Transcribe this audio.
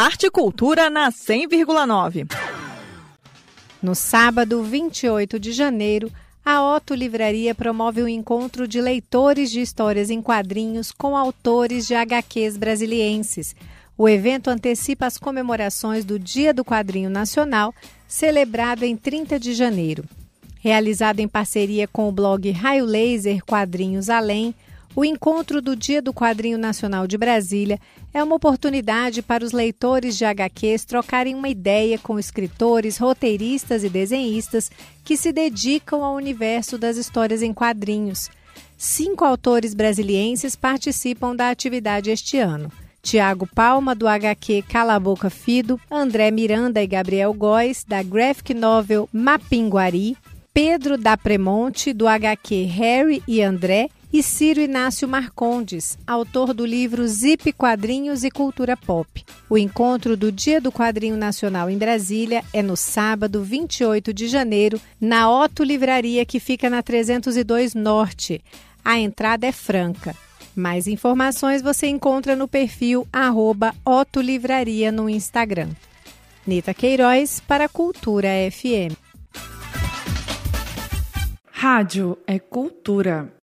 Arte e Cultura na 100,9. No sábado, 28 de janeiro, a Otto Livraria promove o um encontro de leitores de histórias em quadrinhos com autores de HQs brasilienses. O evento antecipa as comemorações do Dia do Quadrinho Nacional, celebrado em 30 de janeiro. Realizado em parceria com o blog Raio Laser Quadrinhos Além, o encontro do Dia do Quadrinho Nacional de Brasília é uma oportunidade para os leitores de HQs trocarem uma ideia com escritores, roteiristas e desenhistas que se dedicam ao universo das histórias em quadrinhos. Cinco autores brasilienses participam da atividade este ano. Tiago Palma, do HQ Cala a Boca Fido, André Miranda e Gabriel Góes, da graphic novel Mapinguari, Pedro da Premonte, do HQ Harry e André, e Ciro Inácio Marcondes, autor do livro Zip Quadrinhos e Cultura Pop. O encontro do Dia do Quadrinho Nacional em Brasília é no sábado, 28 de janeiro, na Otto Livraria, que fica na 302 Norte. A entrada é franca. Mais informações você encontra no perfil arroba Otto Livraria no Instagram. Nita Queiroz para Cultura FM. Rádio é cultura.